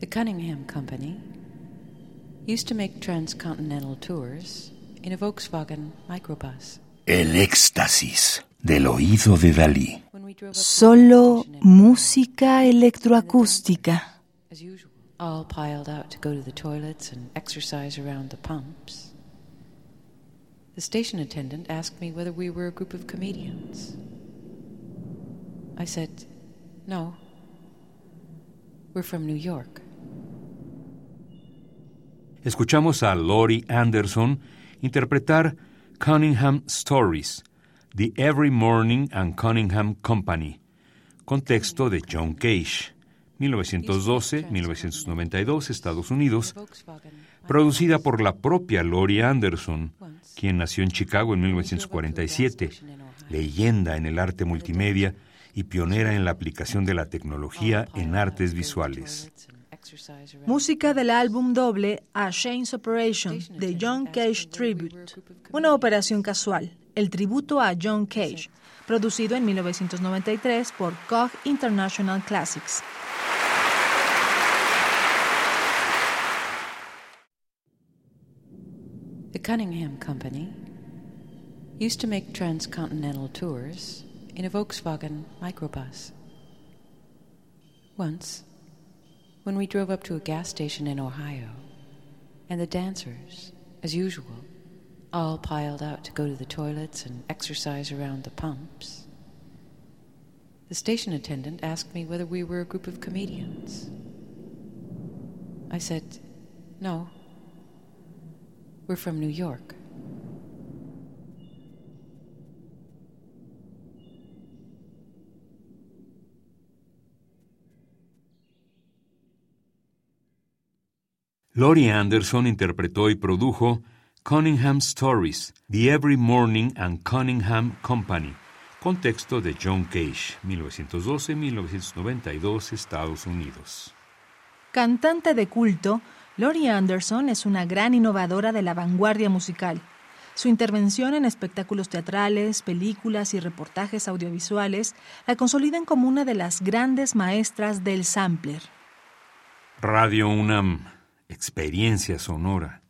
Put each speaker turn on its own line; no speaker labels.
The Cunningham Company used to make transcontinental tours in a Volkswagen microbus.
El éxtasis del oído de Dalí.
When we drove up to
Solo
the station in-
música electroacústica.
as usual, all piled out to go to the toilets and exercise around the pumps. The station attendant asked me whether we were a group of comedians. I said, no. We're from New York.
Escuchamos a Laurie Anderson interpretar Cunningham Stories, The Every Morning and Cunningham Company, con texto de John Cage, 1912-1992, Estados Unidos, producida por la propia Laurie Anderson, quien nació en Chicago en 1947, leyenda en el arte multimedia y pionera en la aplicación de la tecnología en artes visuales.
Música del álbum doble A Shane's Operation de John Cage Tribute. Una operación casual, el tributo a John Cage, producido en 1993 por Koch International Classics.
The Cunningham Company used to make transcontinental tours in a Volkswagen microbus. Once, when we drove up to a gas station in Ohio, and the dancers, as usual, all piled out to go to the toilets and exercise around the pumps, the station attendant asked me whether we were a group of comedians. I said, no. We're from New York.
Laurie Anderson interpretó y produjo Cunningham Stories, The Every Morning and Cunningham Company, con texto de John Cage, 1912-1992, Estados Unidos.
Cantante de culto, Laurie Anderson es una gran innovadora de la vanguardia musical. Su intervención en espectáculos teatrales, películas y reportajes audiovisuales la consolidan como una de las grandes maestras del sampler.
Radio UNAM, experiencia sonora.